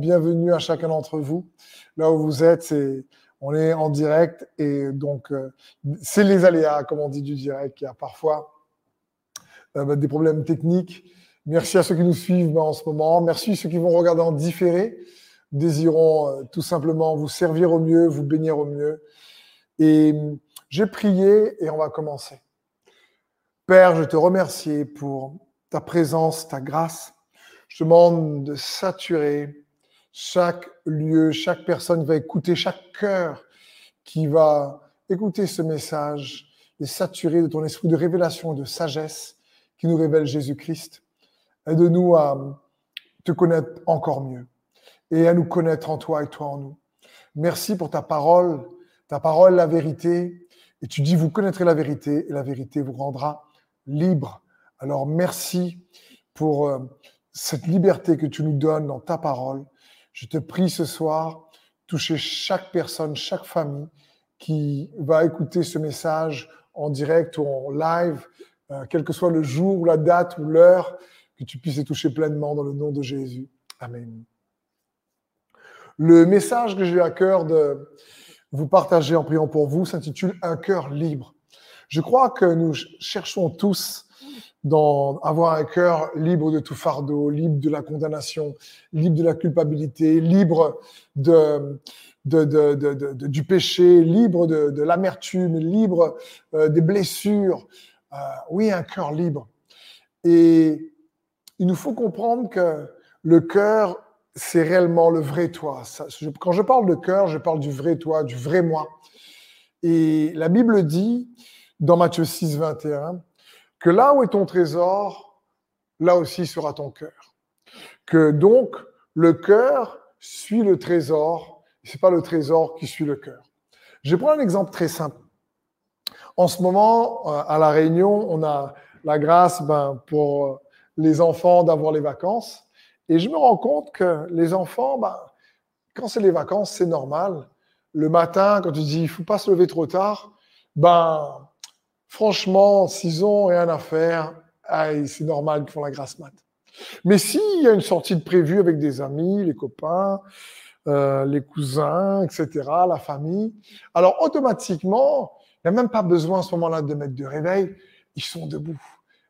Bienvenue à chacun d'entre vous. Là où vous êtes, on est en direct et donc euh, c'est les aléas, comme on dit, du direct. Il y a parfois euh, bah, des problèmes techniques. Merci à ceux qui nous suivent bah, en ce moment. Merci à ceux qui vont regarder en différé. Désirons euh, tout simplement vous servir au mieux, vous bénir au mieux. Et j'ai prié et on va commencer. Père, je te remercie pour ta présence, ta grâce. Je te demande de saturer chaque lieu, chaque personne va écouter, chaque cœur qui va écouter ce message, et saturer de ton esprit de révélation de sagesse qui nous révèle Jésus-Christ. Aide-nous à te connaître encore mieux et à nous connaître en toi et toi en nous. Merci pour ta parole, ta parole, la vérité. Et tu dis, vous connaîtrez la vérité et la vérité vous rendra libre. Alors merci pour euh, cette liberté que tu nous donnes dans ta parole. Je te prie ce soir, toucher chaque personne, chaque famille qui va écouter ce message en direct ou en live, euh, quel que soit le jour ou la date ou l'heure, que tu puisses les toucher pleinement dans le nom de Jésus. Amen. Le message que j'ai à cœur de vous partager en priant pour vous s'intitule Un cœur libre. Je crois que nous cherchons tous dans avoir un cœur libre de tout fardeau, libre de la condamnation, libre de la culpabilité, libre de, de, de, de du péché, libre de, l'amertume, libre euh, des blessures. Euh, oui, un cœur libre. Et il nous faut comprendre que le cœur, c'est réellement le vrai toi. quand je parle de cœur, je parle du vrai toi, du vrai moi. Et la Bible dit, dans Matthieu 6, 21, que là où est ton trésor, là aussi sera ton cœur. Que donc le cœur suit le trésor, c'est pas le trésor qui suit le cœur. Je prends un exemple très simple. En ce moment, euh, à la Réunion, on a la grâce ben, pour les enfants d'avoir les vacances. Et je me rends compte que les enfants, ben, quand c'est les vacances, c'est normal. Le matin, quand tu dis il faut pas se lever trop tard, ben Franchement, s'ils ont rien à faire, c'est normal qu'ils font la grasse mat. Mais s'il y a une sortie de prévue avec des amis, les copains, euh, les cousins, etc., la famille, alors automatiquement, il n'y a même pas besoin à ce moment-là de mettre de réveil, ils sont debout.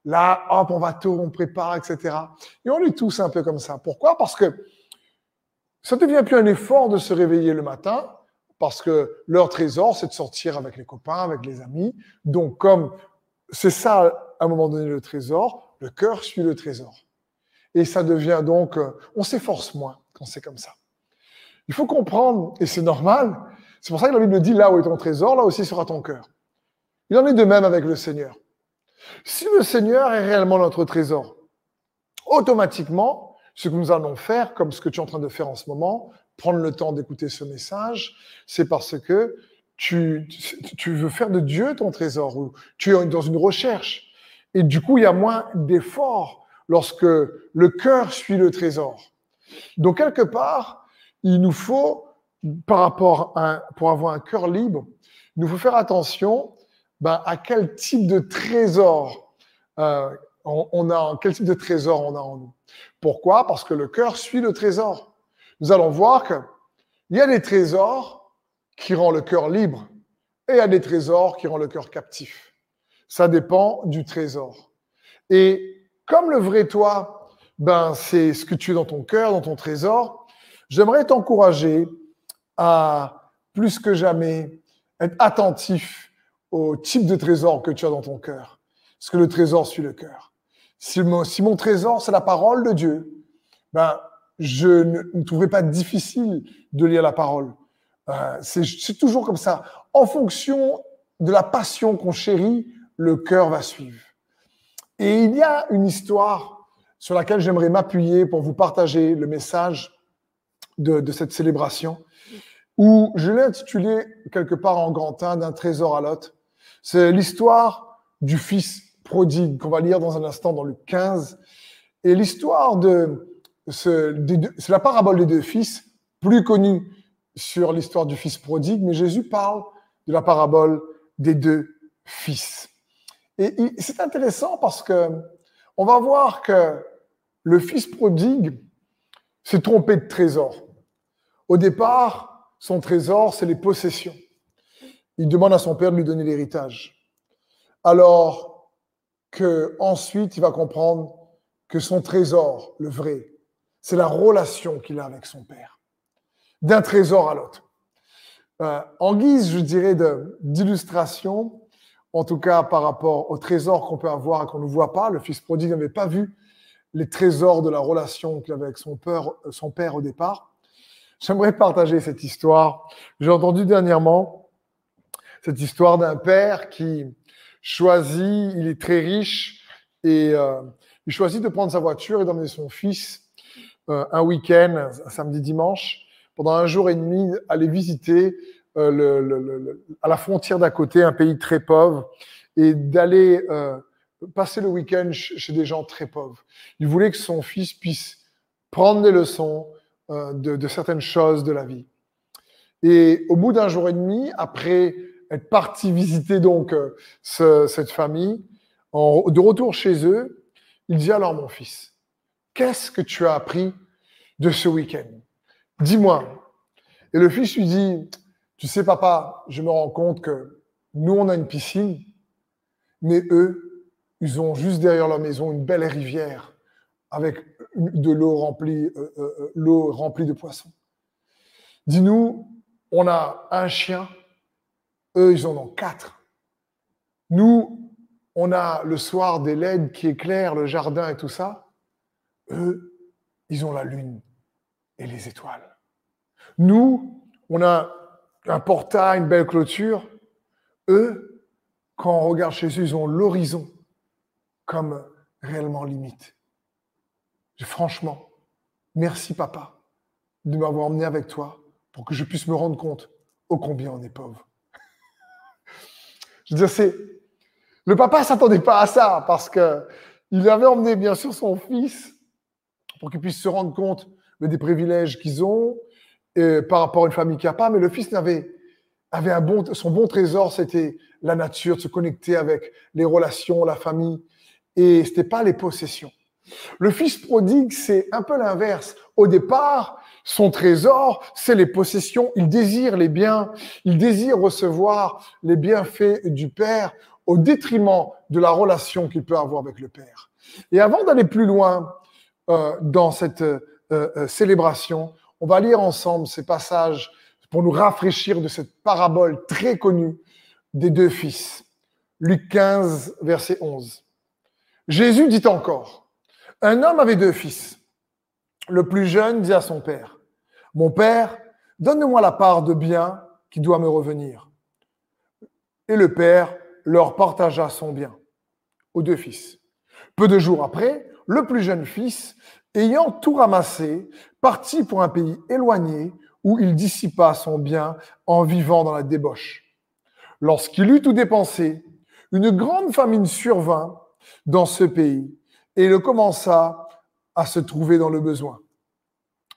Là, hop, on va tôt, on prépare, etc. Et on est tous un peu comme ça. Pourquoi? Parce que ça devient plus un effort de se réveiller le matin, parce que leur trésor, c'est de sortir avec les copains, avec les amis. Donc, comme c'est ça, à un moment donné, le trésor, le cœur suit le trésor. Et ça devient donc, euh, on s'efforce moins quand c'est comme ça. Il faut comprendre, et c'est normal, c'est pour ça que la Bible dit, là où est ton trésor, là aussi sera ton cœur. Il en est de même avec le Seigneur. Si le Seigneur est réellement notre trésor, automatiquement, ce que nous allons faire, comme ce que tu es en train de faire en ce moment, prendre le temps d'écouter ce message, c'est parce que tu, tu veux faire de Dieu ton trésor ou tu es dans une recherche. Et du coup, il y a moins d'efforts lorsque le cœur suit le trésor. Donc, quelque part, il nous faut, par rapport à, pour avoir un cœur libre, il nous faut faire attention ben, à quel type de trésor euh, on, on, a, quel type de trésor on a en nous. Pourquoi? Parce que le cœur suit le trésor nous allons voir qu'il y a des trésors qui rendent le cœur libre et il y a des trésors qui rendent le cœur captif. Ça dépend du trésor. Et comme le vrai toi, ben, c'est ce que tu es dans ton cœur, dans ton trésor, j'aimerais t'encourager à plus que jamais être attentif au type de trésor que tu as dans ton cœur. Parce que le trésor suit le cœur. Si mon, si mon trésor, c'est la parole de Dieu, ben, je ne, trouverai pas difficile de lire la parole. Euh, c'est toujours comme ça. En fonction de la passion qu'on chérit, le cœur va suivre. Et il y a une histoire sur laquelle j'aimerais m'appuyer pour vous partager le message de, cette célébration, où je l'ai intitulé quelque part en grand un d'un trésor à l'autre. C'est l'histoire du fils prodigue qu'on va lire dans un instant dans le 15. Et l'histoire de, c'est la parabole des deux fils, plus connue sur l'histoire du fils prodigue, mais Jésus parle de la parabole des deux fils. Et c'est intéressant parce que on va voir que le fils prodigue, s'est trompé de trésor. Au départ, son trésor, c'est les possessions. Il demande à son père de lui donner l'héritage. Alors que ensuite, il va comprendre que son trésor, le vrai, c'est la relation qu'il a avec son père. D'un trésor à l'autre. Euh, en guise, je dirais, d'illustration, en tout cas par rapport au trésor qu'on peut avoir et qu'on ne voit pas, le fils prodigue n'avait pas vu les trésors de la relation qu'il avait avec son père, son père au départ. J'aimerais partager cette histoire. J'ai entendu dernièrement cette histoire d'un père qui choisit, il est très riche et euh, il choisit de prendre sa voiture et d'emmener son fils euh, un week-end, un samedi dimanche, pendant un jour et demi, aller visiter euh, le, à la frontière d'à côté un pays très pauvre et d'aller euh, passer le week-end chez des gens très pauvres. Il voulait que son fils puisse prendre des leçons euh, de, de, certaines choses de la vie. Et au bout d'un jour et demi, après être parti visiter donc ce, cette famille, en, de retour chez eux, il dit alors mon fils, qu'est-ce que tu as appris de ce week-end? Dis-moi. Et le fils lui dit, tu sais papa, je me rends compte que nous, on a une piscine, mais eux, ils ont juste derrière leur maison une belle rivière avec de l'eau remplie, euh, euh, euh, l'eau remplie de poissons. Dis-nous, on a un chien, eux, ils en ont quatre. Nous, on a le soir des LED qui éclairent le jardin et tout ça. Eux, ils ont la lune et les étoiles. Nous, on a un portail, une belle clôture. Eux, quand on regarde eux, ils ont l'horizon comme réellement limite. franchement, merci papa de m'avoir emmené avec toi pour que je puisse me rendre compte ô combien on est pauvre. je veux dire, c'est le papa s'attendait pas à ça parce que il avait emmené bien sûr son fils pour qu'il puisse se rendre compte des privilèges qu'ils ont, par rapport à une famille qui n'a pas, mais le fils n'avait avait un bon, son bon trésor, c'était la nature, de se connecter avec les relations, la famille, et c'était pas les possessions. Le fils prodigue, c'est un peu l'inverse. Au départ, son trésor, c'est les possessions. Il désire les biens, il désire recevoir les bienfaits du Père au détriment de la relation qu'il peut avoir avec le Père. Et avant d'aller plus loin euh, dans cette euh, euh, célébration, on va lire ensemble ces passages pour nous rafraîchir de cette parabole très connue des deux fils. Luc 15, verset 11. Jésus dit encore, un homme avait deux fils. Le plus jeune dit à son père, Mon père, donne-moi la part de bien qui doit me revenir. Et le père leur partagea son bien aux deux fils. Peu de jours après, le plus jeune fils ayant tout ramassé, partit pour un pays éloigné où il dissipa son bien en vivant dans la débauche. Lorsqu'il eut tout dépensé, une grande famine survint dans ce pays et il commença à se trouver dans le besoin.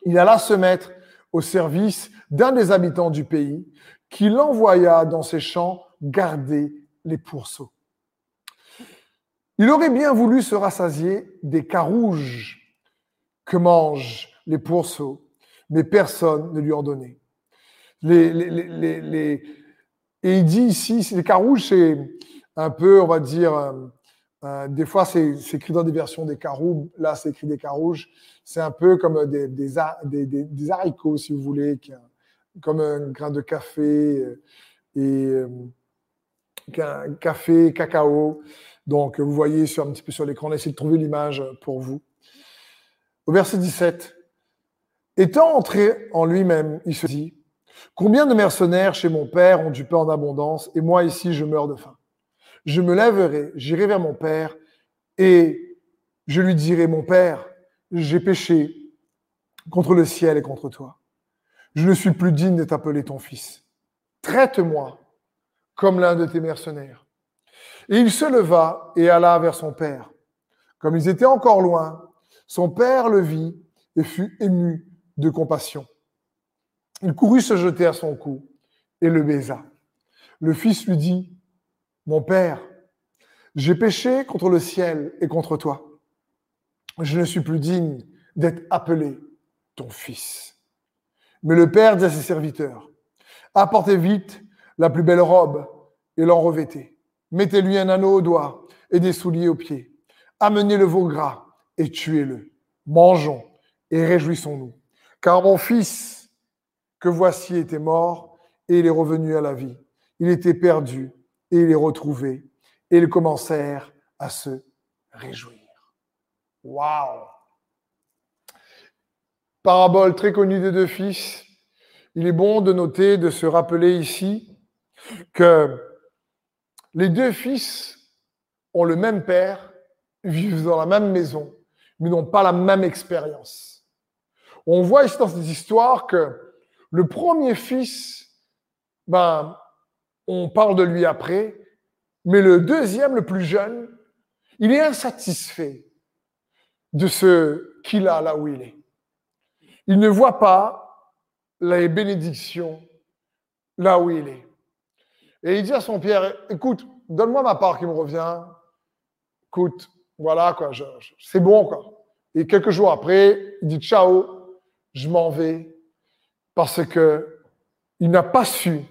Il alla se mettre au service d'un des habitants du pays qui l'envoya dans ses champs garder les pourceaux. Il aurait bien voulu se rassasier des carouges que mangent les pourceaux, mais personne ne lui en donnait. Les, et il dit ici, les carouges, c'est un peu, on va dire, euh, euh, des fois c'est écrit dans des versions des caroubes, là c'est écrit des carouges, c'est un peu comme des, haricots, si vous voulez, comme un grain de café euh, et un café, cacao. Donc vous voyez sur, un petit peu sur l'écran, on de trouver l'image pour vous. Au verset 17, étant entré en lui-même, il se dit, combien de mercenaires chez mon père ont du pain en abondance et moi ici je meurs de faim. Je me lèverai, j'irai vers mon père et je lui dirai, mon père, j'ai péché contre le ciel et contre toi. Je ne suis plus digne de t'appeler ton fils. Traite-moi comme l'un de tes mercenaires. Et il se leva et alla vers son père. Comme ils étaient encore loin, son père le vit et fut ému de compassion. Il courut se jeter à son cou et le baisa. Le fils lui dit, Mon père, j'ai péché contre le ciel et contre toi. Je ne suis plus digne d'être appelé ton fils. Mais le père dit à ses serviteurs, apportez vite la plus belle robe et l'en revêtez. Mettez-lui un anneau au doigt et des souliers aux pieds. Amenez le veau gras et tuez-le. Mangeons et réjouissons-nous. Car mon fils, que voici, était mort et il est revenu à la vie. Il était perdu et il est retrouvé. Et ils commencèrent à se réjouir. Waouh! Parabole très connue des deux fils. Il est bon de noter, de se rappeler ici que les deux fils ont le même père, vivent dans la même maison, mais n'ont pas la même expérience. On voit ici dans cette histoire que le premier fils, ben, on parle de lui après, mais le deuxième, le plus jeune, il est insatisfait de ce qu'il a là où il est. Il ne voit pas les bénédictions là où il est. Et il dit à son père, écoute, donne-moi ma part qui me revient. Écoute, voilà, quoi, c'est bon, quoi. Et quelques jours après, il dit, ciao, je m'en vais, parce que il n'a pas su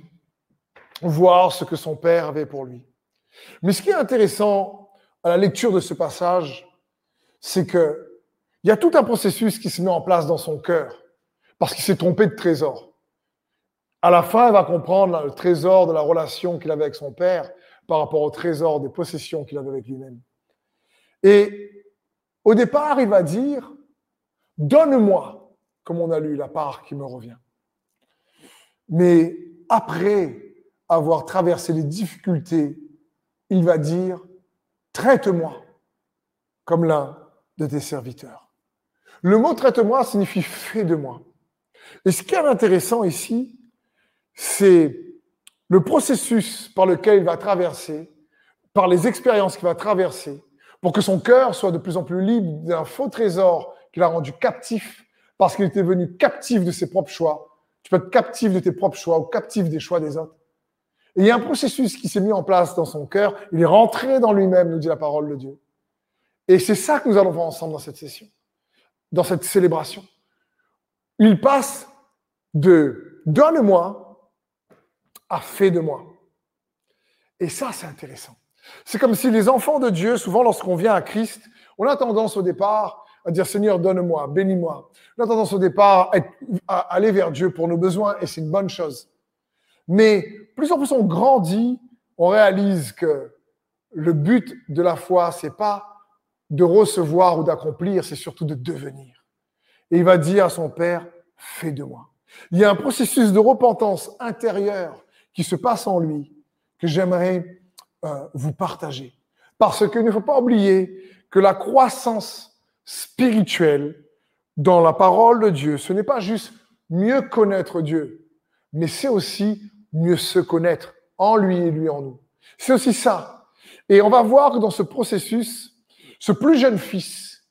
voir ce que son père avait pour lui. Mais ce qui est intéressant à la lecture de ce passage, c'est que il y a tout un processus qui se met en place dans son cœur parce qu'il s'est trompé de trésor. À la fin, il va comprendre le trésor de la relation qu'il avait avec son père par rapport au trésor des possessions qu'il avait avec lui-même. Et au départ, il va dire, donne-moi, comme on a lu, la part qui me revient. Mais après avoir traversé les difficultés, il va dire, traite-moi comme l'un de tes serviteurs. Le mot traite-moi signifie fais de moi. Et ce qui est intéressant ici, c'est le processus par lequel il va traverser, par les expériences qu'il va traverser, pour que son cœur soit de plus en plus libre d'un faux trésor qu'il a rendu captif parce qu'il était venu captif de ses propres choix. Tu peux être captif de tes propres choix ou captif des choix des autres. Et il y a un processus qui s'est mis en place dans son cœur. Il est rentré dans lui-même, nous dit la parole de Dieu. Et c'est ça que nous allons voir ensemble dans cette session, dans cette célébration. Il passe de donne-moi à fais de moi. Et ça, c'est intéressant. C'est comme si les enfants de Dieu, souvent lorsqu'on vient à Christ, on a tendance au départ à dire Seigneur, donne-moi, bénis-moi. On a tendance au départ à aller vers Dieu pour nos besoins et c'est une bonne chose. Mais plus en plus on grandit, on réalise que le but de la foi, c'est pas de recevoir ou d'accomplir, c'est surtout de devenir. Et il va dire à son Père, fais de moi. Il y a un processus de repentance intérieure qui se passe en lui que j'aimerais euh, vous partager. Parce qu'il ne faut pas oublier que la croissance spirituelle dans la parole de Dieu, ce n'est pas juste mieux connaître Dieu, mais c'est aussi mieux se connaître en lui et lui en nous. C'est aussi ça. Et on va voir que dans ce processus, ce plus jeune fils,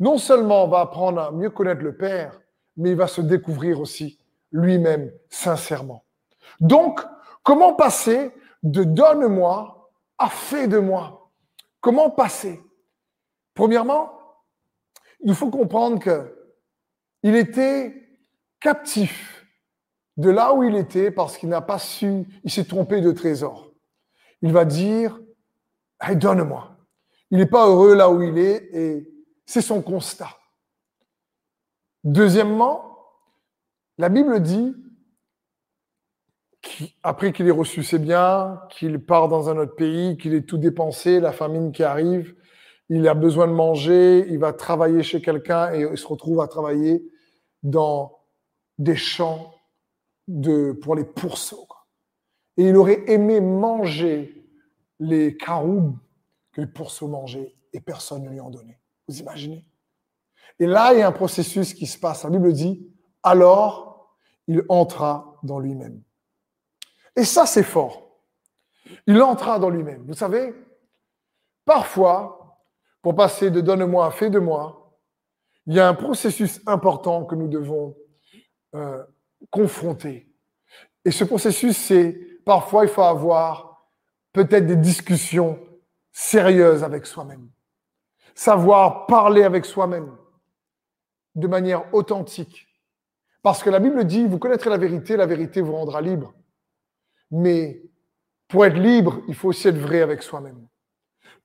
non seulement va apprendre à mieux connaître le Père, mais il va se découvrir aussi lui-même sincèrement. Donc, comment passer de donne-moi à fais de moi Comment passer? Premièrement, il faut comprendre que il était captif de là où il était parce qu'il n'a pas su, il s'est trompé de trésor. Il va dire, donne-moi. Il n'est pas heureux là où il est et c'est son constat. Deuxièmement, la Bible dit, après qu'il ait reçu ses biens, qu'il part dans un autre pays, qu'il ait tout dépensé, la famine qui arrive, il a besoin de manger, il va travailler chez quelqu'un et il se retrouve à travailler dans des champs pour les pourceaux. Et il aurait aimé manger les caroubes que pour se manger et personne ne lui en donnait. Vous imaginez? Et là, il y a un processus qui se passe. La Bible dit, alors il entra dans lui-même. Et ça, c'est fort. Il entra dans lui-même. Vous savez, parfois, pour passer de donne-moi à fais de moi, il y a un processus important que nous devons euh, confronter. Et ce processus, c'est parfois, il faut avoir peut-être des discussions sérieuse avec soi-même. Savoir parler avec soi-même. de manière authentique. Parce que la Bible dit, vous connaîtrez la vérité, la vérité vous rendra libre. Mais pour être libre, il faut aussi être vrai avec soi-même.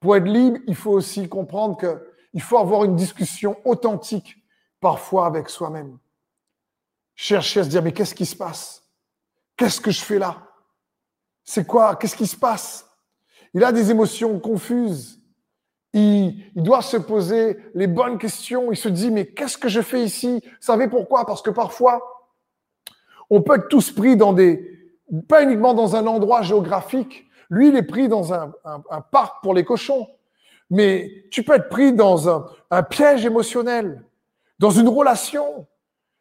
Pour être libre, il faut aussi comprendre qu'il faut avoir une discussion authentique, parfois avec soi-même. Chercher à se dire, mais qu'est-ce qui se passe? Qu'est-ce que je fais là? C'est quoi? Qu'est-ce qui se passe? Il a des émotions confuses. Il, il, doit se poser les bonnes questions. Il se dit, mais qu'est-ce que je fais ici? Vous savez pourquoi? Parce que parfois, on peut être tous pris dans des, pas uniquement dans un endroit géographique. Lui, il est pris dans un, parc pour les cochons. Mais tu peux être pris dans un, piège émotionnel, dans une relation.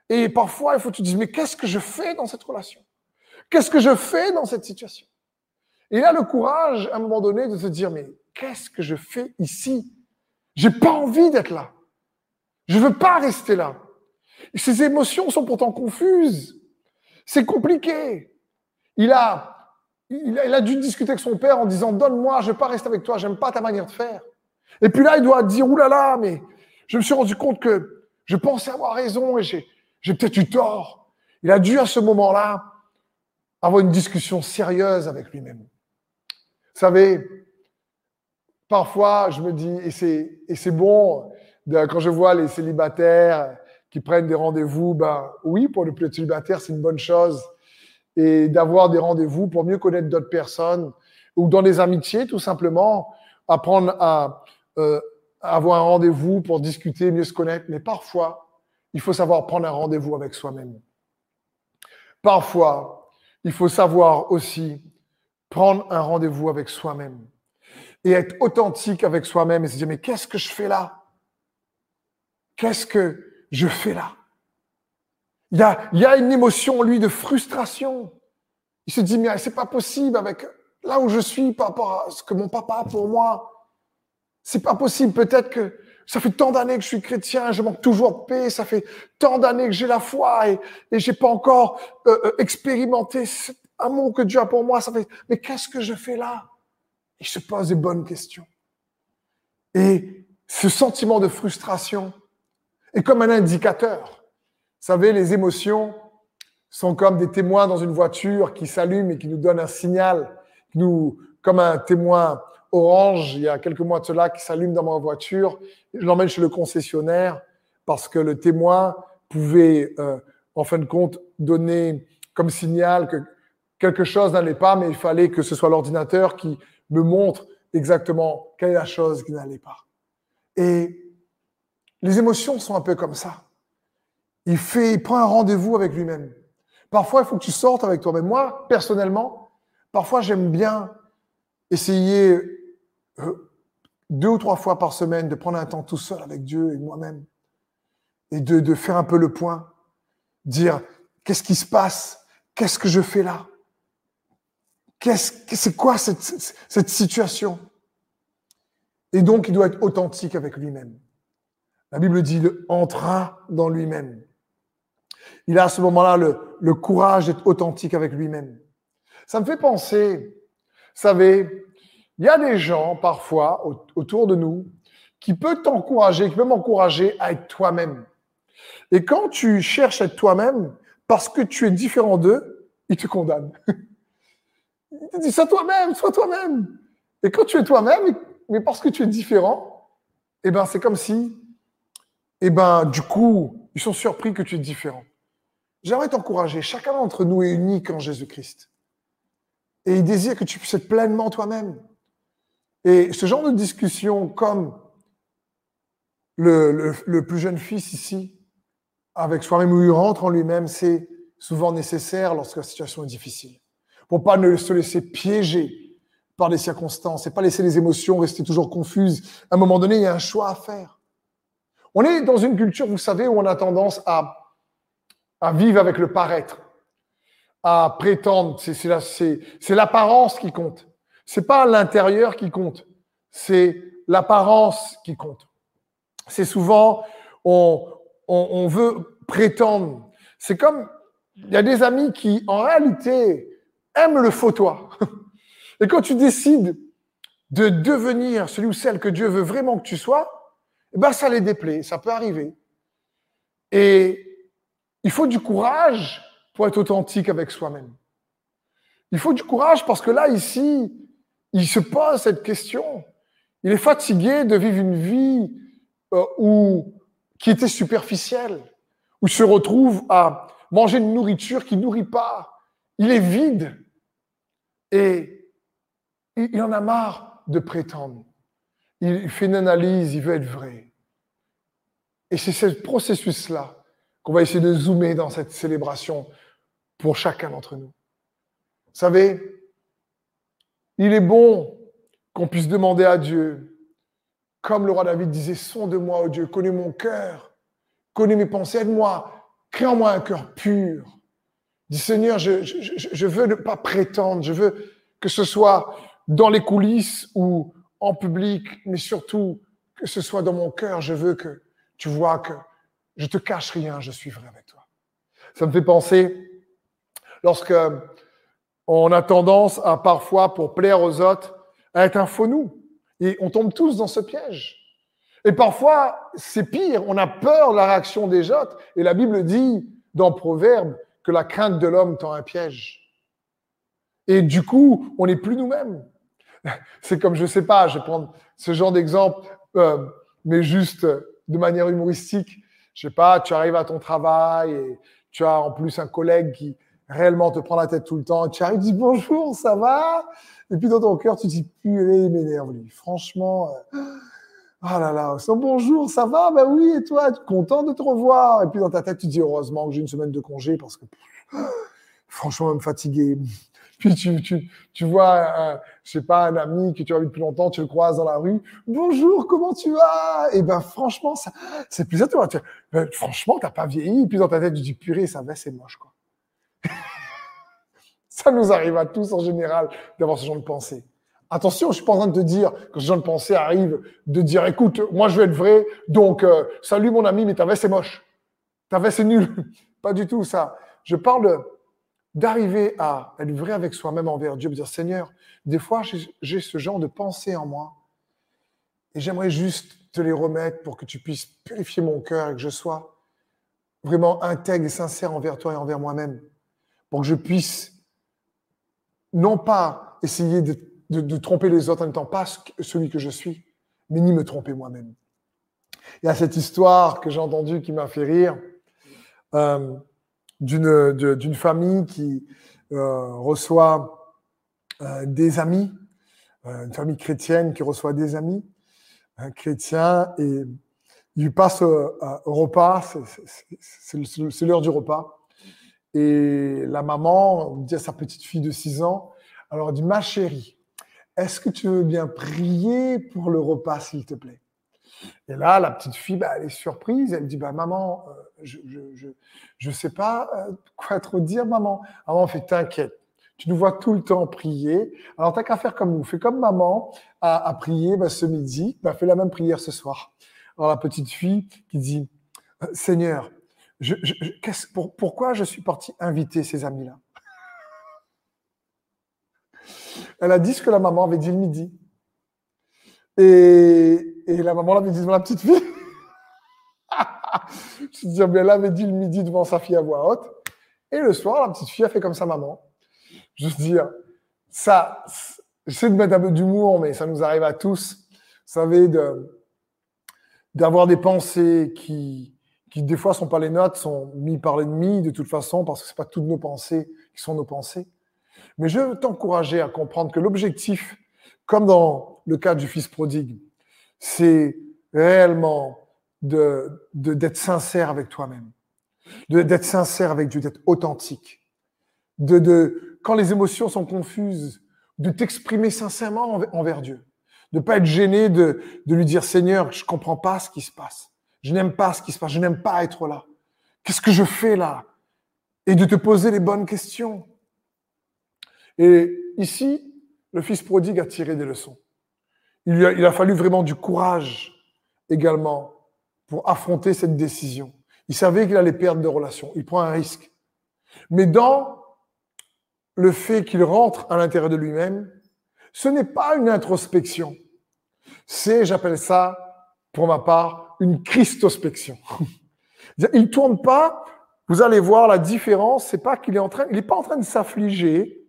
Et parfois, il faut que tu te dises, mais qu'est-ce que je fais dans cette relation? Qu'est-ce que je fais dans cette situation? Et a le courage, à un moment donné, de se dire, mais qu'est-ce que je fais ici? J'ai pas envie d'être là. Je veux pas rester là. Ces émotions sont pourtant confuses. C'est compliqué. Il a, il a, dû discuter avec son père en disant, donne-moi, je veux pas rester avec toi, j'aime pas ta manière de faire. Et puis là, il doit dire, oulala, là là, mais je me suis rendu compte que je pensais avoir raison et j'ai, peut-être eu tort. Il a dû à ce moment-là avoir une discussion sérieuse avec lui-même. Vous savez, parfois, je me dis, et c'est, bon, quand je vois les célibataires qui prennent des rendez-vous, ben oui, pour le plus célibataire, c'est une bonne chose. Et d'avoir des rendez-vous pour mieux connaître d'autres personnes, ou dans les amitiés, tout simplement, apprendre à, euh, avoir un rendez-vous pour discuter, mieux se connaître. Mais parfois, il faut savoir prendre un rendez-vous avec soi-même. Parfois, il faut savoir aussi prendre un rendez-vous avec soi-même et être authentique avec soi-même et se dire, mais qu'est-ce que je fais là? Qu'est-ce que je fais là? Il y, a, il y a une émotion, lui, de frustration. Il se dit, mais c'est pas possible avec là où je suis par rapport à ce que mon papa a pour moi. C'est pas possible. Peut-être que ça fait tant d'années que je suis chrétien, je manque toujours de paix. Ça fait tant d'années que j'ai la foi et, et j'ai pas encore euh, euh, expérimenté cet amour que Dieu a pour moi. Ça fait, mais qu'est-ce que je fais là? Il se pose des bonnes questions. Et ce sentiment de frustration est comme un indicateur. Savez, les émotions sont comme des témoins dans une voiture qui s'allument et qui nous donnent un signal, nous, comme un témoin orange il y a quelques mois de cela qui s'allume dans ma voiture. Je l'emmène chez le concessionnaire parce que le témoin pouvait, euh, en fin de compte, donner comme signal que quelque chose n'allait pas, mais il fallait que ce soit l'ordinateur qui me montre exactement quelle est la chose qui n'allait pas. Et les émotions sont un peu comme ça. Il fait, il prend un rendez-vous avec lui-même. Parfois, il faut que tu sortes avec toi-même. Moi, personnellement, parfois, j'aime bien essayer euh, deux ou trois fois par semaine de prendre un temps tout seul avec Dieu et moi-même et de, faire un peu le point, dire qu'est-ce qui se passe, qu'est-ce que je fais là, c'est quoi cette, cette situation? Et donc, il doit être authentique avec lui-même. La Bible dit, il entra dans lui-même. Il a à ce moment-là le, courage d'être authentique avec lui-même. Ça me fait penser, vous savez, il y a des gens parfois autour de nous qui peuvent t'encourager, qui peuvent m'encourager à être toi-même. Et quand tu cherches à être toi-même, parce que tu es différent d'eux, ils te condamnent. Ils te disent, sois toi-même, sois toi-même. Et quand tu es toi-même, mais parce que tu es différent, eh ben, c'est comme si, eh ben, du coup, ils sont surpris que tu es différent. J'aimerais t'encourager. Chacun d'entre nous est unique en Jésus-Christ. Et il désire que tu puisses être pleinement toi-même. Et ce genre de discussion, comme le, plus jeune fils ici, avec soi-même où il rentre en lui-même, c'est souvent nécessaire lorsque la situation est difficile. Pour pas ne se laisser piéger par les circonstances et pas laisser les émotions rester toujours confuses. À un moment donné, il y a un choix à faire. On est dans une culture, vous savez, où on a tendance à, à vivre avec le paraître, à prétendre. C'est l'apparence qui compte. C'est pas l'intérieur qui compte, c'est l'apparence qui compte. C'est souvent, on, on, veut prétendre. C'est comme, il y a des amis qui, en réalité, aiment le faux toi. Et quand tu décides de devenir celui ou celle que Dieu veut vraiment que tu sois, eh ben ça les déplaît, ça peut arriver. Et il faut du courage pour être authentique avec soi-même. Il faut du courage parce que là, ici, il se pose cette question. Il est fatigué de vivre une vie euh, où, qui était superficielle, où il se retrouve à manger une nourriture qui nourrit pas. Il est vide et il en a marre de prétendre. Il fait une analyse, il veut être vrai. Et c'est ce processus-là qu'on va essayer de zoomer dans cette célébration pour chacun d'entre nous. Vous savez, il est bon qu'on puisse demander à Dieu, comme le roi David disait, sonde-moi, oh Dieu, connais mon cœur, connais mes pensées, aide-moi, crée en moi un cœur pur. Dis Seigneur, je, je, veux ne pas prétendre, je veux que ce soit dans les coulisses ou en public, mais surtout que ce soit dans mon cœur. Je veux que tu vois que je te cache rien, je suis vrai avec toi. Ça me fait penser, lorsque on a tendance à parfois, pour plaire aux autres, à être un faux nous. Et on tombe tous dans ce piège. Et parfois, c'est pire, on a peur de la réaction des autres. Et la Bible dit dans Proverbe que la crainte de l'homme tend un piège. Et du coup, on n'est plus nous-mêmes. C'est comme, je sais pas, je vais prendre ce genre d'exemple, euh, mais juste de manière humoristique. Je sais pas, tu arrives à ton travail et tu as en plus un collègue qui réellement te prend la tête tout le temps. Tu arrives, tu dis bonjour, ça va? Et puis dans ton cœur, tu dis, purée, il m'énerve lui. Franchement, euh, ah là là, bonjour, ça va? Ben oui, et toi, content de te revoir? Et puis dans ta tête, tu dis heureusement que j'ai une semaine de congé parce que franchement, même fatigué. Puis tu, tu, tu vois, un, je sais pas, un ami que tu as vu depuis longtemps, tu le croises dans la rue. Bonjour, comment tu vas? Et ben franchement, ça, c'est plus toi. Tu, ben, franchement, t'as pas vieilli. puis dans ta tête, tu dis purée, ça va, c'est moche quoi. ça nous arrive à tous en général d'avoir ce genre de pensée. Attention, je suis pas en train de te dire que ce genre de pensée arrive de dire écoute, moi je veux être vrai, donc euh, salut mon ami, mais ta veste c'est moche. Ta veste c'est nul. pas du tout ça. Je parle d'arriver à être vrai avec soi-même envers Dieu, de dire Seigneur, des fois j'ai ce genre de pensée en moi et j'aimerais juste te les remettre pour que tu puisses purifier mon cœur et que je sois vraiment intègre et sincère envers toi et envers moi-même, pour que je puisse non pas essayer de, tromper les autres en n'étant pas celui que je suis, mais ni me tromper moi-même. Il y a cette histoire que j'ai entendue qui m'a fait rire. Euh, d'une famille qui euh, reçoit euh, des amis, euh, une famille chrétienne qui reçoit des amis chrétiens et il passe au repas, c'est l'heure du repas. Et la maman dit à sa petite fille de 6 ans, alors elle dit, ma chérie, est-ce que tu veux bien prier pour le repas, s'il te plaît? Et là, la petite fille, bah, elle est surprise. Elle dit, bah, maman, je ne je, je, sais pas euh, quoi trop dire, maman. Maman fait, t'inquiète. Tu nous vois tout le temps prier. Alors, t'as qu'à faire comme nous. Fais comme maman à, prier bah, ce midi. Bah, fais la même prière ce soir. Alors, la petite fille qui dit, Seigneur, je, pour, pourquoi je suis parti inviter ces amis-là? Elle a dit ce que la maman avait dit le midi. Et, et la maman l'avait dit devant la petite fille. je veux dire, bien, elle avait dit le midi devant sa fille à voix haute. Et le soir, la petite fille a fait comme sa maman. Je veux dire, ça, j'essaie de mettre un peu d'humour, mais ça nous arrive à tous. Vous savez, de, d'avoir des pensées qui, qui des fois sont pas les nôtres, sont mis par l'ennemi de toute façon, parce que c'est pas toutes nos pensées qui sont nos pensées. Mais je veux t'encourager à comprendre que l'objectif, comme dans le cas du fils prodigue, c'est réellement de, d'être sincère avec toi-même, d'être sincère avec Dieu, d'être authentique, de, de, quand les émotions sont confuses, de t'exprimer sincèrement envers Dieu, de pas être gêné de, de lui dire Seigneur, je comprends pas ce qui se passe, je n'aime pas ce qui se passe, je n'aime pas être là. Qu'est-ce que je fais là? Et de te poser les bonnes questions. Et ici, le fils prodigue a tiré des leçons. Il, a, il a fallu vraiment du courage également pour affronter cette décision. Il savait qu'il allait perdre des relations. Il prend un risque. Mais dans le fait qu'il rentre à l'intérieur de lui-même, ce n'est pas une introspection. C'est, j'appelle ça, pour ma part, une christospection. Il ne tourne pas, vous allez voir la différence, c'est pas qu'il est en train, il n'est pas en train de s'affliger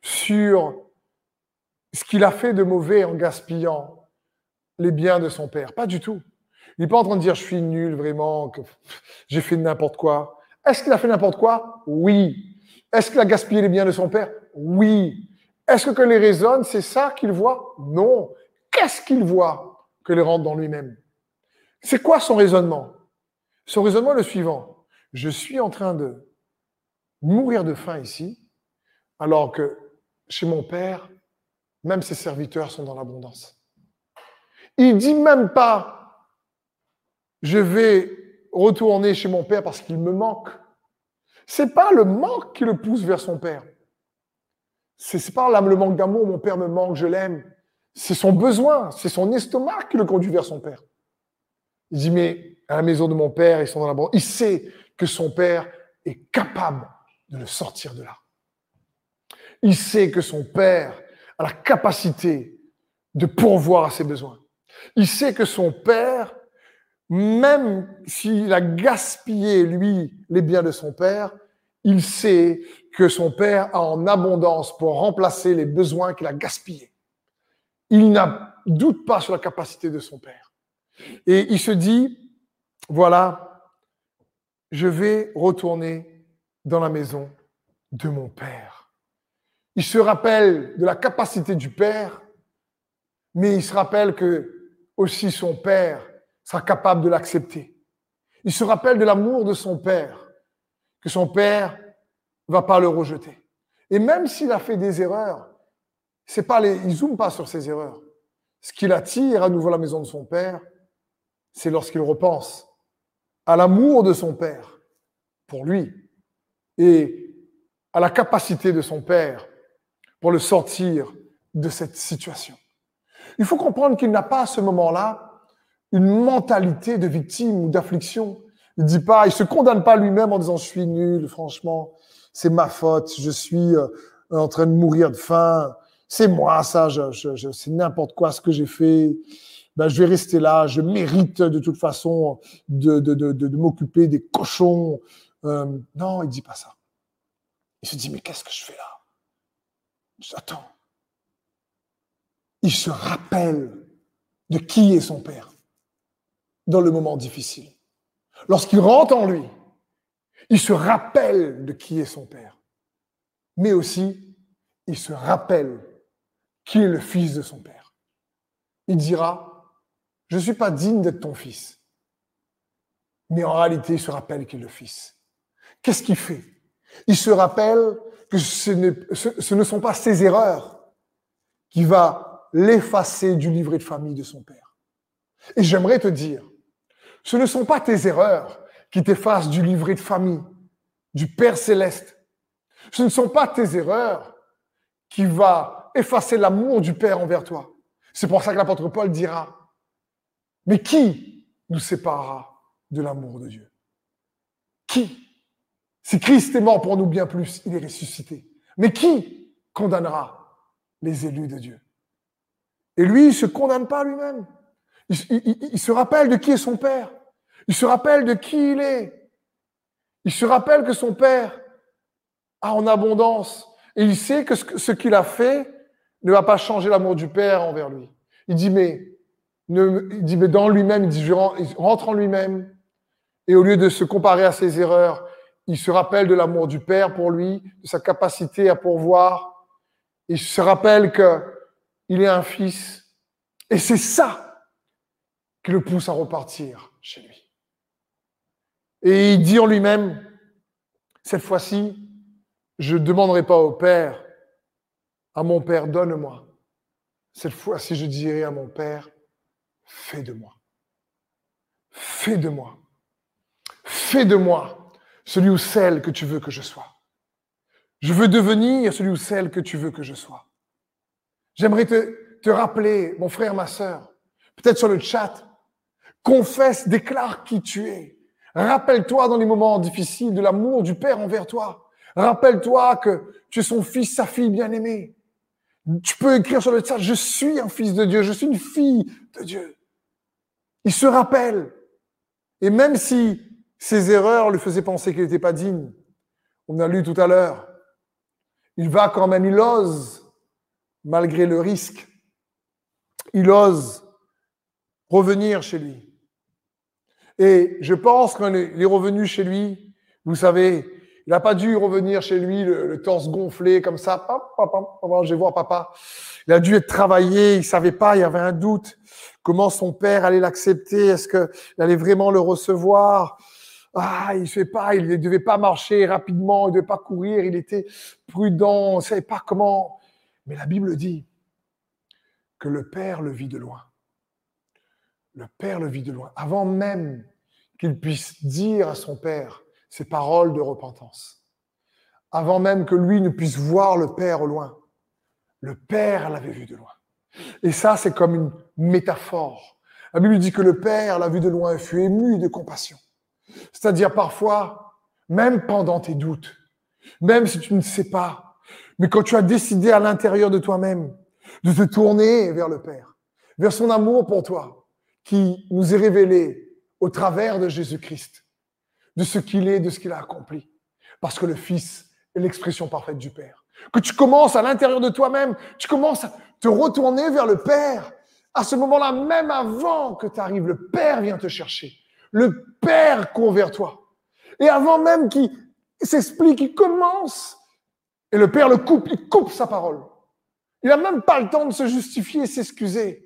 sur ce qu'il a fait de mauvais en gaspillant les biens de son père. Pas du tout. Il n'est pas en train de dire je suis nul vraiment, que j'ai fait n'importe quoi. Est-ce qu'il a fait n'importe quoi? Oui. Est-ce qu'il a gaspillé les biens de son père? Oui. Est-ce que, que les raisonne, c'est ça qu'il voit? Non. Qu'est-ce qu'il voit que les rentre dans lui-même? C'est quoi son raisonnement? Son raisonnement est le suivant. Je suis en train de mourir de faim ici, alors que chez mon père, même ses serviteurs sont dans l'abondance. Il dit même pas, je vais retourner chez mon père parce qu'il me manque. C'est pas le manque qui le pousse vers son père. C'est pas le manque d'amour, mon père me manque, je l'aime. C'est son besoin, c'est son estomac qui le conduit vers son père. Il dit, mais à la maison de mon père, ils sont dans la Il sait que son père est capable de le sortir de là. Il sait que son père a la capacité de pourvoir à ses besoins. Il sait que son père, même s'il a gaspillé, lui, les biens de son père, il sait que son père a en abondance pour remplacer les besoins qu'il a gaspillés. Il n'a doute pas sur la capacité de son père. Et il se dit, voilà, je vais retourner dans la maison de mon père. Il se rappelle de la capacité du Père, mais il se rappelle que aussi son Père sera capable de l'accepter. Il se rappelle de l'amour de son Père, que son Père va pas le rejeter. Et même s'il a fait des erreurs, c'est pas les, il zoome pas sur ses erreurs. Ce qui l'attire à nouveau à la maison de son Père, c'est lorsqu'il repense à l'amour de son Père pour lui et à la capacité de son Père pour le sortir de cette situation. Il faut comprendre qu'il n'a pas à ce moment-là une mentalité de victime ou d'affliction. Il dit pas, il se condamne pas lui-même en disant je suis nul, franchement, c'est ma faute, je suis euh, en train de mourir de faim, c'est moi ça, je, c'est n'importe quoi ce que j'ai fait. Ben, je vais rester là, je mérite de toute façon de, m'occuper des cochons. Euh, non, il dit pas ça. Il se dit, mais qu'est-ce que je fais là? Attends. Il se rappelle de qui est son père dans le moment difficile. Lorsqu'il rentre en lui, il se rappelle de qui est son père. Mais aussi, il se rappelle qui est le fils de son père. Il dira, je ne suis pas digne d'être ton fils. Mais en réalité, il se rappelle qu'il est le fils. Qu'est-ce qu'il fait? Il se rappelle que ce, ce, ne sont pas ses erreurs qui va l'effacer du livret de famille de son père. Et j'aimerais te dire, ce ne sont pas tes erreurs qui t'effacent du livret de famille du Père céleste. Ce ne sont pas tes erreurs qui va effacer l'amour du Père envers toi. C'est pour ça que l'apôtre Paul dira, mais qui nous séparera de l'amour de Dieu? Qui? Si Christ est mort pour nous bien plus, il est ressuscité. Mais qui condamnera les élus de Dieu? Et lui, il ne se condamne pas lui-même. Il, se rappelle de qui est son Père. Il se rappelle de qui il est. Il se rappelle que son Père a en abondance. Et il sait que ce, qu'il a fait ne va pas changer l'amour du Père envers lui. Il dit, mais, il dit, mais dans lui-même, il rentre en lui-même. Et au lieu de se comparer à ses erreurs, il se rappelle de l'amour du Père pour lui, de sa capacité à pourvoir. Il se rappelle qu'il est un fils. Et c'est ça qui le pousse à repartir chez lui. Et il dit en lui-même, cette fois-ci, je ne demanderai pas au Père, à mon Père, donne-moi. Cette fois-ci, je dirai à mon Père, fais de moi. Fais de moi. Fais de moi celui ou celle que tu veux que je sois. Je veux devenir celui ou celle que tu veux que je sois. J'aimerais te, rappeler, mon frère, ma sœur, peut-être sur le chat, confesse, déclare qui tu es. Rappelle-toi dans les moments difficiles de l'amour du Père envers toi. Rappelle-toi que tu es son fils, sa fille bien-aimée. Tu peux écrire sur le chat, je suis un fils de Dieu, je suis une fille de Dieu. Il se rappelle. Et même si Ses erreurs lui faisaient penser qu'il n'était pas digne. On a lu tout à l'heure. Il va quand même, il ose, malgré le risque. Il ose revenir chez lui. Et je pense qu'il est revenu chez lui, vous savez, il n'a pas dû revenir chez lui le, torse gonflé comme ça. Papa, papa, je vais voir papa. Il a dû être travaillé, il savait pas, il y avait un doute. Comment son père allait l'accepter? Est-ce qu'il allait vraiment le recevoir? Ah, il fait pas, il ne devait pas marcher rapidement, il ne devait pas courir, il était prudent, on ne savait pas comment. Mais la Bible dit que le Père le vit de loin. Le Père le vit de loin. Avant même qu'il puisse dire à son Père ses paroles de repentance. Avant même que lui ne puisse voir le Père au loin. Le Père l'avait vu de loin. Et ça, c'est comme une métaphore. La Bible dit que le Père l'a vu de loin et fut ému de compassion. C'est-à-dire parfois, même pendant tes doutes, même si tu ne sais pas, mais quand tu as décidé à l'intérieur de toi-même de te tourner vers le Père, vers son amour pour toi, qui nous est révélé au travers de Jésus-Christ, de ce qu'il est, de ce qu'il a accompli. Parce que le Fils est l'expression parfaite du Père. Que tu commences à l'intérieur de toi-même, tu commences à te retourner vers le Père. À ce moment-là, même avant que tu arrives, le Père vient te chercher. Le Père court toi. Et avant même qu'il s'explique, il commence. Et le Père le coupe, il coupe sa parole. Il n'a même pas le temps de se justifier et s'excuser.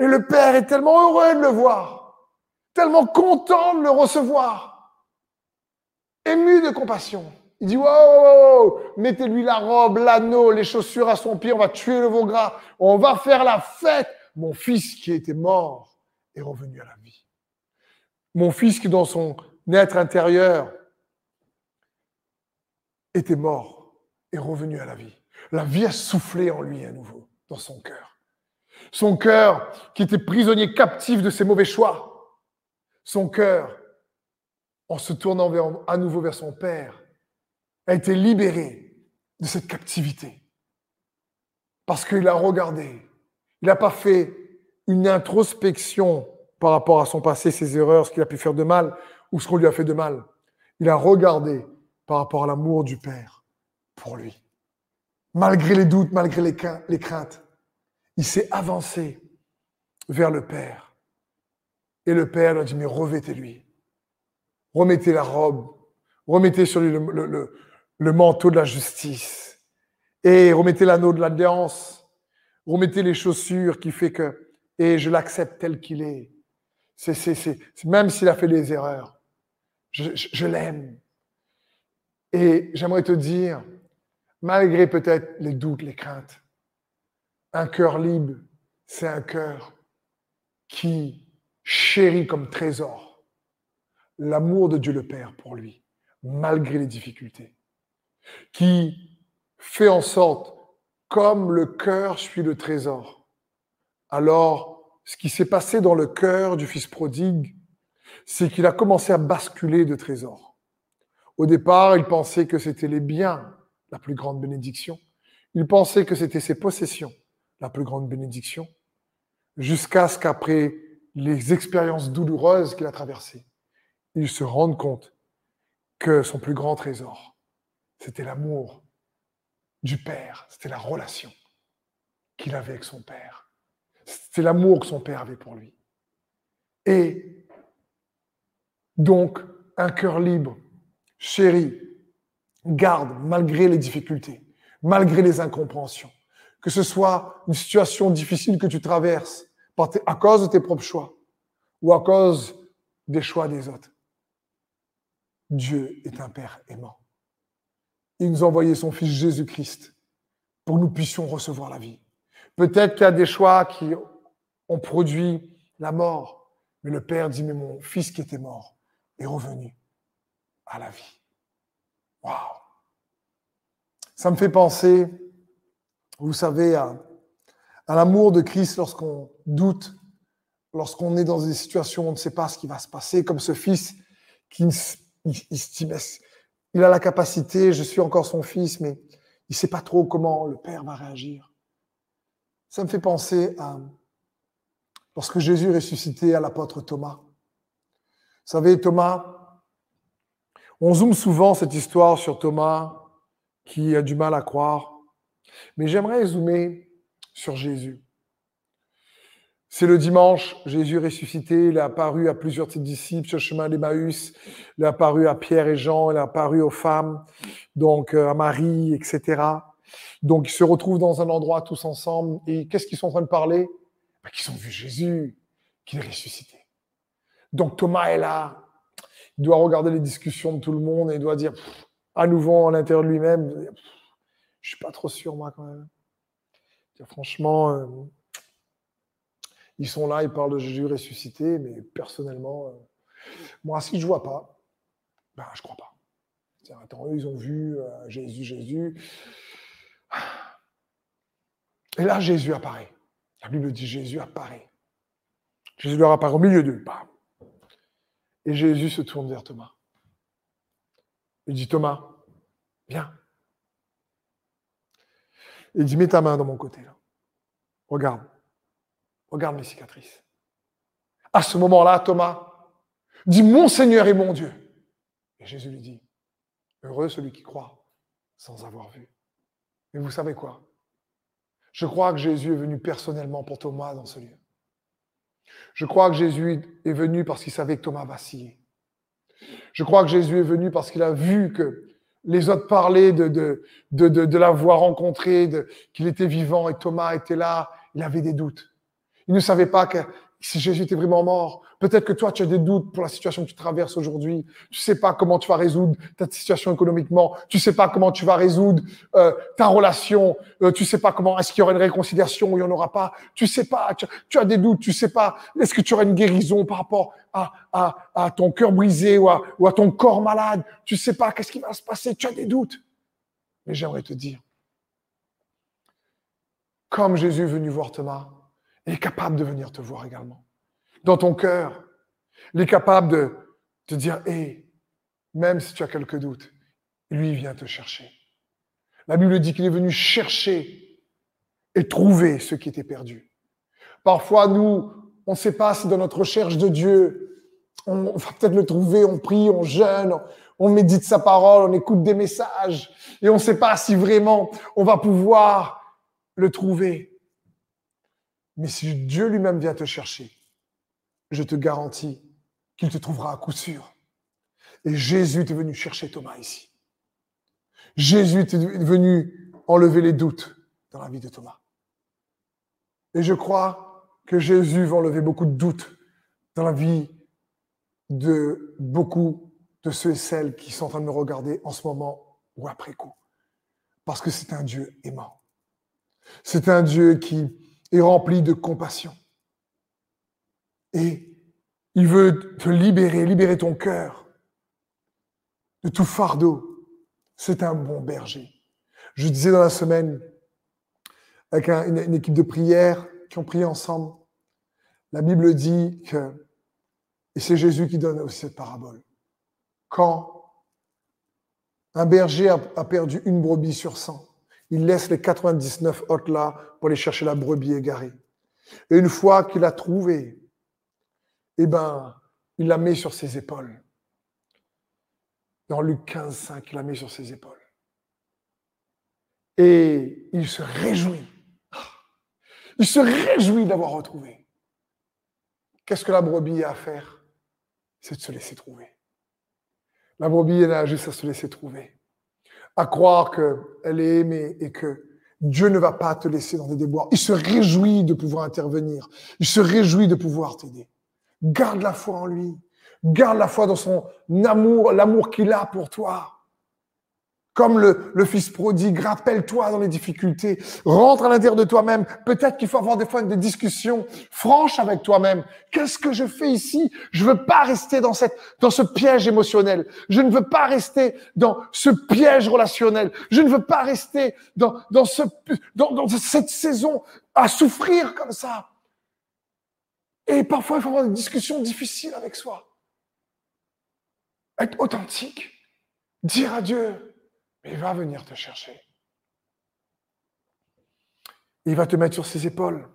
Et le Père est tellement heureux de le voir, tellement content de le recevoir, ému de compassion. Il dit, wow, mettez-lui la robe, l'anneau, les chaussures à son pied, on va tuer le veau gras, on va faire la fête. Mon fils qui était mort est revenu à la vie. Mon fils qui, dans son être intérieur, était mort est revenu à la vie. La vie a soufflé en lui à nouveau, dans son cœur. Son cœur, qui était prisonnier captif de ses mauvais choix, son cœur, en se tournant à nouveau vers son Père, a été libéré de cette captivité. Parce qu'il a regardé. Il n'a pas fait une introspection par rapport à son passé, ses erreurs, ce qu'il a pu faire de mal ou ce qu'on lui a fait de mal. Il a regardé par rapport à l'amour du Père pour lui. Malgré les doutes, malgré les craintes, il s'est avancé vers le Père. Et le Père lui a dit, mais revêtez-lui. Remettez la robe. Remettez sur lui le, manteau de la justice. Et remettez l'anneau de l'alliance. Remettez les chaussures qui fait que, et je l'accepte tel qu'il est. C'est, même s'il a fait des erreurs, je, l'aime. Et j'aimerais te dire, malgré peut-être les doutes, les craintes, un cœur libre, c'est un cœur qui chérit comme trésor l'amour de Dieu le Père pour lui, malgré les difficultés, qui fait en sorte, comme le cœur suit le trésor, alors ce qui s'est passé dans le cœur du fils prodigue, c'est qu'il a commencé à basculer de trésors. Au départ, il pensait que c'était les biens, la plus grande bénédiction. Il pensait que c'était ses possessions, la plus grande bénédiction. Jusqu'à ce qu'après les expériences douloureuses qu'il a traversées, il se rende compte que son plus grand trésor, c'était l'amour du Père, c'était la relation qu'il avait avec son Père. C'est l'amour que son père avait pour lui. Et donc, un cœur libre, chéri, garde malgré les difficultés, malgré les incompréhensions. Que ce soit une situation difficile que tu traverses à cause de tes propres choix ou à cause des choix des autres. Dieu est un Père aimant. Il nous a envoyé son Fils Jésus-Christ pour que nous puissions recevoir la vie. Peut-être qu'il y a des choix qui ont produit la mort. Mais le Père dit, mais mon fils qui était mort est revenu à la vie. Waouh Ça me fait penser, vous savez, à, l'amour de Christ lorsqu'on doute, lorsqu'on est dans des situations où on ne sait pas ce qui va se passer, comme ce fils qui il, il a la capacité, je suis encore son fils, mais il ne sait pas trop comment le Père va réagir. Ça me fait penser à lorsque Jésus ressuscitait à l'apôtre Thomas. Vous savez, Thomas, On zoome souvent cette histoire sur Thomas qui a du mal à croire, mais j'aimerais zoomer sur Jésus. C'est le dimanche, Jésus ressuscité, il est apparu à plusieurs de ses disciples sur le chemin d'Emmaüs, il est apparu à Pierre et Jean, il est apparu aux femmes, donc euh, à Marie, etc. Donc ils se retrouvent dans un endroit tous ensemble, et qu'est-ce qu'ils sont en train de parler? Ben, Qu'ils ont vu Jésus, qu'il est ressuscité. Donc Thomas est là, il doit regarder les discussions de tout le monde et il doit dire, à nouveau à l'intérieur de lui-même, je suis pas trop sûr moi quand même. Franchement, euh, ils sont là, ils parlent de Jésus ressuscité, mais personnellement, euh, moi, si je vois pas, ben, je crois pas. Attends, eux, ils ont vu euh, Jésus, Jésus. Et là, Jésus apparaît. La Bible dit Jésus apparaît. Jésus leur apparaît au milieu d'eux. Et Jésus se tourne vers Thomas. Il dit Thomas, viens. Il dit mets ta main dans mon côté. Là. Regarde. Regarde mes cicatrices. À ce moment-là, Thomas dit Mon Seigneur et mon Dieu. Et Jésus lui dit Heureux celui qui croit sans avoir vu. Mais vous savez quoi? Je crois que Jésus est venu personnellement pour Thomas dans ce lieu. Je crois que Jésus est venu parce qu'il savait que Thomas vacillait. Je crois que Jésus est venu parce qu'il a vu que les autres parlaient de, de, de, de l'avoir rencontré, qu'il était vivant et Thomas était là. Il avait des doutes. Il ne savait pas que si Jésus était vraiment mort. Peut-être que toi, tu as des doutes pour la situation que tu traverses aujourd'hui. Tu sais pas comment tu vas résoudre ta situation économiquement. Tu sais pas comment tu vas résoudre euh, ta relation. Euh, tu sais pas comment est-ce qu'il y aura une réconciliation ou il n'y en aura pas. Tu sais pas. Tu, as des doutes. Tu sais pas. Est-ce que tu auras une guérison par rapport à, à, à ton cœur brisé ou à, ou à ton corps malade? Tu sais pas qu'est-ce qui va se passer. Tu as des doutes. Mais j'aimerais te dire, comme Jésus est venu voir Thomas, il est capable de venir te voir également. Dans ton cœur, il est capable de te dire, hé, même si tu as quelques doutes, lui vient te chercher. La Bible dit qu'il est venu chercher et trouver ce qui était perdu. Parfois, nous, on ne sait pas si dans notre recherche de Dieu, on va peut-être le trouver, on prie, on jeûne, on médite sa parole, on écoute des messages, et on ne sait pas si vraiment on va pouvoir le trouver. Mais si Dieu lui-même vient te chercher, je te garantis qu'il te trouvera à coup sûr. Et Jésus est venu chercher Thomas ici. Jésus est venu enlever les doutes dans la vie de Thomas. Et je crois que Jésus va enlever beaucoup de doutes dans la vie de beaucoup de ceux et celles qui sont en train de me regarder en ce moment ou après coup. Parce que c'est un Dieu aimant. C'est un Dieu qui est rempli de compassion. Et il veut te libérer, libérer ton cœur de tout fardeau. C'est un bon berger. Je disais dans la semaine, avec une, équipe de prière qui ont prié ensemble, la Bible dit que, et c'est Jésus qui donne aussi cette parabole, quand un berger a, a perdu une brebis sur cent, il laisse les 99 autres là pour aller chercher la brebis égarée. Et une fois qu'il a trouvé, eh ben, il la met sur ses épaules. Dans Luc 15, 5, il la met sur ses épaules. Et il se réjouit. Il se réjouit d'avoir retrouvé. Qu'est-ce que la brebis a à faire? C'est de se laisser trouver. La brebis, elle a juste à se laisser trouver à croire qu'elle est aimée et que Dieu ne va pas te laisser dans des déboires. Il se réjouit de pouvoir intervenir. Il se réjouit de pouvoir t'aider. Garde la foi en lui. Garde la foi dans son amour, l'amour qu'il a pour toi. Comme le, le fils prodigue, rappelle-toi dans les difficultés, rentre à l'intérieur de toi-même. Peut-être qu'il faut avoir des fois des discussions franches avec toi-même. Qu'est-ce que je fais ici? Je veux pas rester dans cette, dans ce piège émotionnel. Je ne veux pas rester dans ce piège relationnel. Je ne veux pas rester dans, dans ce, dans, dans cette saison à souffrir comme ça. Et parfois, il faut avoir des discussions difficiles avec soi. Être authentique. Dire à Dieu, il va venir te chercher. Il va te mettre sur ses épaules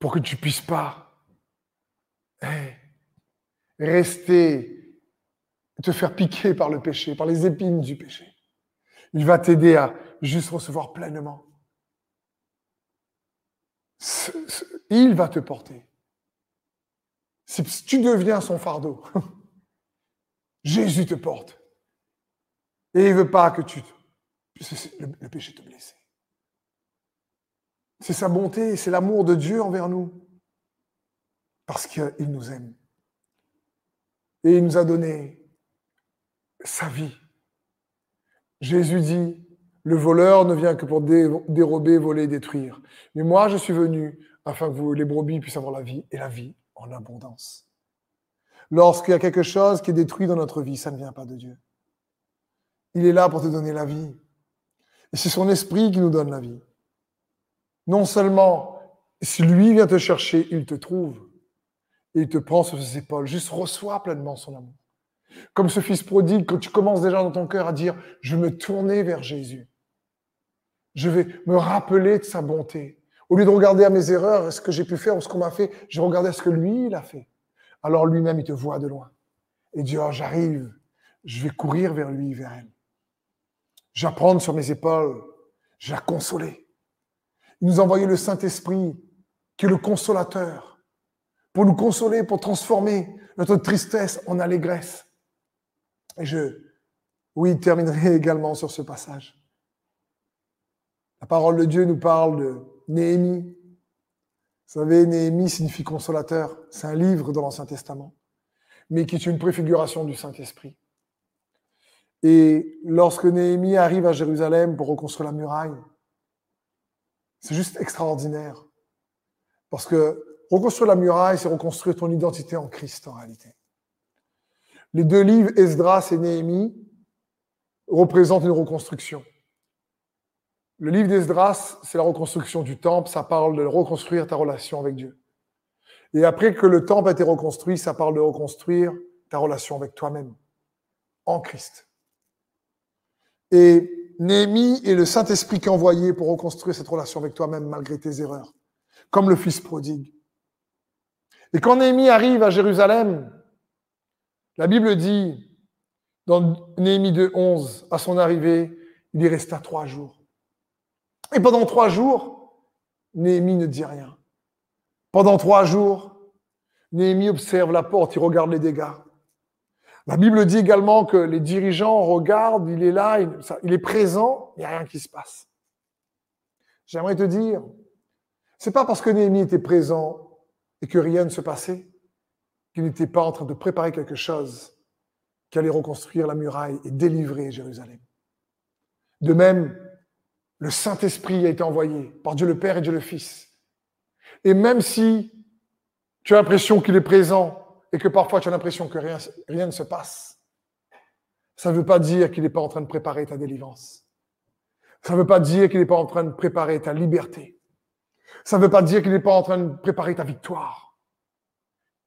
pour que tu puisses pas rester te faire piquer par le péché, par les épines du péché. Il va t'aider à juste recevoir pleinement. Il va te porter. Si tu deviens son fardeau, Jésus te porte. Et il veut pas que tu... Le, le péché te blesse. C'est sa bonté, c'est l'amour de Dieu envers nous. Parce qu'il nous aime. Et il nous a donné sa vie. Jésus dit, le voleur ne vient que pour dérober, voler, détruire. Mais moi, je suis venu afin que les brebis puissent avoir la vie et la vie en abondance. Lorsqu'il y a quelque chose qui est détruit dans notre vie, ça ne vient pas de Dieu. Il est là pour te donner la vie. Et c'est son esprit qui nous donne la vie. Non seulement, si lui vient te chercher, il te trouve. Et il te prend sur ses épaules. Juste reçois pleinement son amour. Comme ce fils prodigue, quand tu commences déjà dans ton cœur à dire, je vais me tourner vers Jésus. Je vais me rappeler de sa bonté. Au lieu de regarder à mes erreurs, ce que j'ai pu faire ou ce qu'on m'a fait, je regarde à ce que lui, il a fait. Alors lui-même, il te voit de loin. Et dit, oh, j'arrive, je vais courir vers lui, vers elle. J'apprends sur mes épaules, je la consoler. Il nous a envoyé le Saint-Esprit, qui est le consolateur, pour nous consoler, pour transformer notre tristesse en allégresse. Et je, oui, terminerai également sur ce passage. La parole de Dieu nous parle de Néhémie. Vous savez, Néhémie signifie consolateur. C'est un livre dans l'Ancien Testament, mais qui est une préfiguration du Saint-Esprit. Et lorsque Néhémie arrive à Jérusalem pour reconstruire la muraille, c'est juste extraordinaire. Parce que reconstruire la muraille, c'est reconstruire ton identité en Christ en réalité. Les deux livres, Esdras et Néhémie, représentent une reconstruction. Le livre d'Esdras, c'est la reconstruction du temple, ça parle de reconstruire ta relation avec Dieu. Et après que le temple a été reconstruit, ça parle de reconstruire ta relation avec toi-même, en Christ. Et Néhémie est le Saint-Esprit qui est envoyé pour reconstruire cette relation avec toi-même malgré tes erreurs, comme le Fils prodigue. Et quand Néhémie arrive à Jérusalem, la Bible dit, dans Néhémie 2, 11, à son arrivée, il y resta trois jours. Et pendant trois jours, Néhémie ne dit rien. Pendant trois jours, Néhémie observe la porte, il regarde les dégâts. La Bible dit également que les dirigeants regardent, il est là, il, est présent, il n'y a rien qui se passe. J'aimerais te dire, c'est pas parce que Néhémie était présent et que rien ne se passait qu'il n'était pas en train de préparer quelque chose qui allait reconstruire la muraille et délivrer Jérusalem. De même, le Saint-Esprit a été envoyé par Dieu le Père et Dieu le Fils. Et même si tu as l'impression qu'il est présent et que parfois tu as l'impression que rien, rien ne se passe, ça ne veut pas dire qu'il n'est pas en train de préparer ta délivrance. Ça ne veut pas dire qu'il n'est pas en train de préparer ta liberté. Ça ne veut pas dire qu'il n'est pas en train de préparer ta victoire.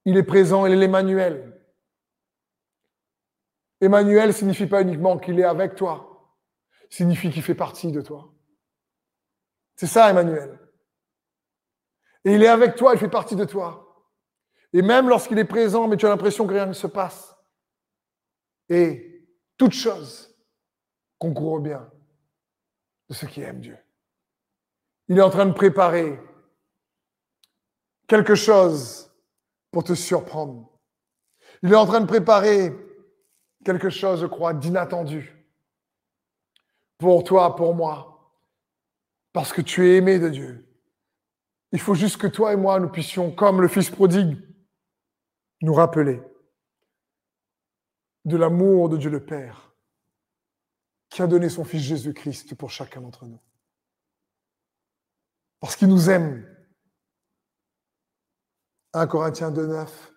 Il est présent, il est l'Emmanuel. Emmanuel signifie pas uniquement qu'il est avec toi, signifie qu'il fait partie de toi. C'est ça, Emmanuel. Et il est avec toi, il fait partie de toi. Et même lorsqu'il est présent, mais tu as l'impression que rien ne se passe. Et toute chose concourt bien de ceux qui aiment Dieu. Il est en train de préparer quelque chose pour te surprendre. Il est en train de préparer quelque chose, je crois, d'inattendu. Pour toi, pour moi. Parce que tu es aimé de Dieu. Il faut juste que toi et moi, nous puissions, comme le Fils prodigue, nous rappeler de l'amour de Dieu le Père, qui a donné son Fils Jésus-Christ pour chacun d'entre nous. Parce qu'il nous aime 1 Corinthiens 2, 9.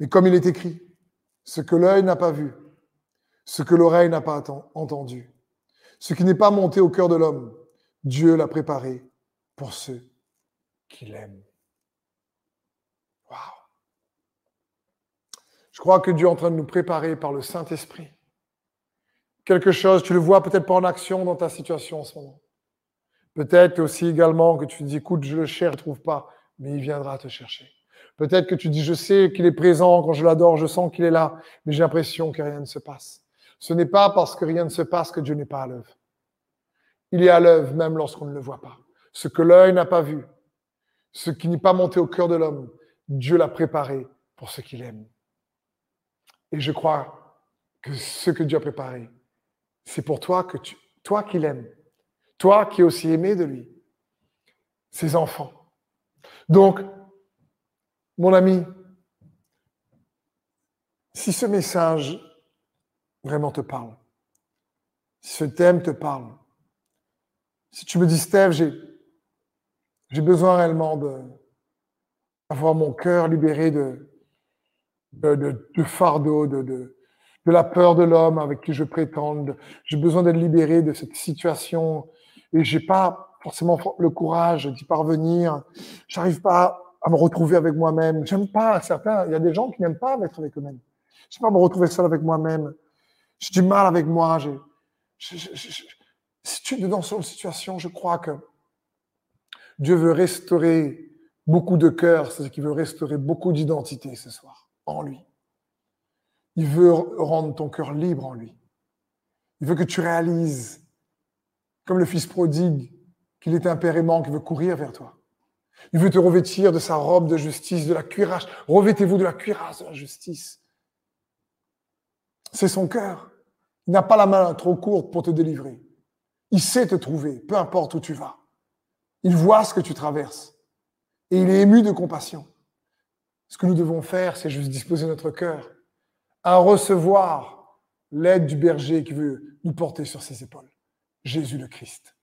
Mais comme il est écrit, ce que l'œil n'a pas vu, ce que l'oreille n'a pas entendu, ce qui n'est pas monté au cœur de l'homme, Dieu l'a préparé pour ceux qui l'aiment. Waouh! Je crois que Dieu est en train de nous préparer par le Saint-Esprit. Quelque chose, tu le vois peut-être pas en action dans ta situation en ce moment. Peut-être aussi également que tu te dis, écoute, je le cherche, je ne trouve pas mais il viendra te chercher. Peut-être que tu dis, je sais qu'il est présent, quand je l'adore, je sens qu'il est là, mais j'ai l'impression que rien ne se passe. Ce n'est pas parce que rien ne se passe que Dieu n'est pas à l'œuvre. Il est à l'œuvre même lorsqu'on ne le voit pas. Ce que l'œil n'a pas vu, ce qui n'est pas monté au cœur de l'homme, Dieu l'a préparé pour ce qu'il aime. Et je crois que ce que Dieu a préparé, c'est pour toi que tu, toi qui l'aimes, toi qui es aussi aimé de lui, ses enfants. Donc, mon ami, si ce message vraiment te parle, si ce thème te parle, si tu me dis, Steve, j'ai, besoin réellement d'avoir mon cœur libéré de, de, de, fardeau, de, de, la peur de l'homme avec qui je prétends. J'ai besoin d'être libéré de cette situation et j'ai pas forcément le courage d'y parvenir. J'arrive pas à me retrouver avec moi-même. J'aime pas certains. Il y a des gens qui n'aiment pas être avec eux-mêmes. Je sais pas me retrouver seul avec moi-même. J'ai du mal avec moi. J'ai, si tu es dans cette situation, je crois que Dieu veut restaurer beaucoup de cœurs, c'est-à-dire qu'il veut restaurer beaucoup d'identité ce soir en lui. Il veut rendre ton cœur libre en lui. Il veut que tu réalises, comme le fils prodigue, qu'il est un père aimant qui veut courir vers toi. Il veut te revêtir de sa robe de justice, de la cuirasse. Revêtez-vous de la cuirasse de la justice. C'est son cœur. Il n'a pas la main trop courte pour te délivrer. Il sait te trouver, peu importe où tu vas. Il voit ce que tu traverses. Et il est ému de compassion. Ce que nous devons faire, c'est juste disposer notre cœur à recevoir l'aide du berger qui veut nous porter sur ses épaules. Jésus le Christ.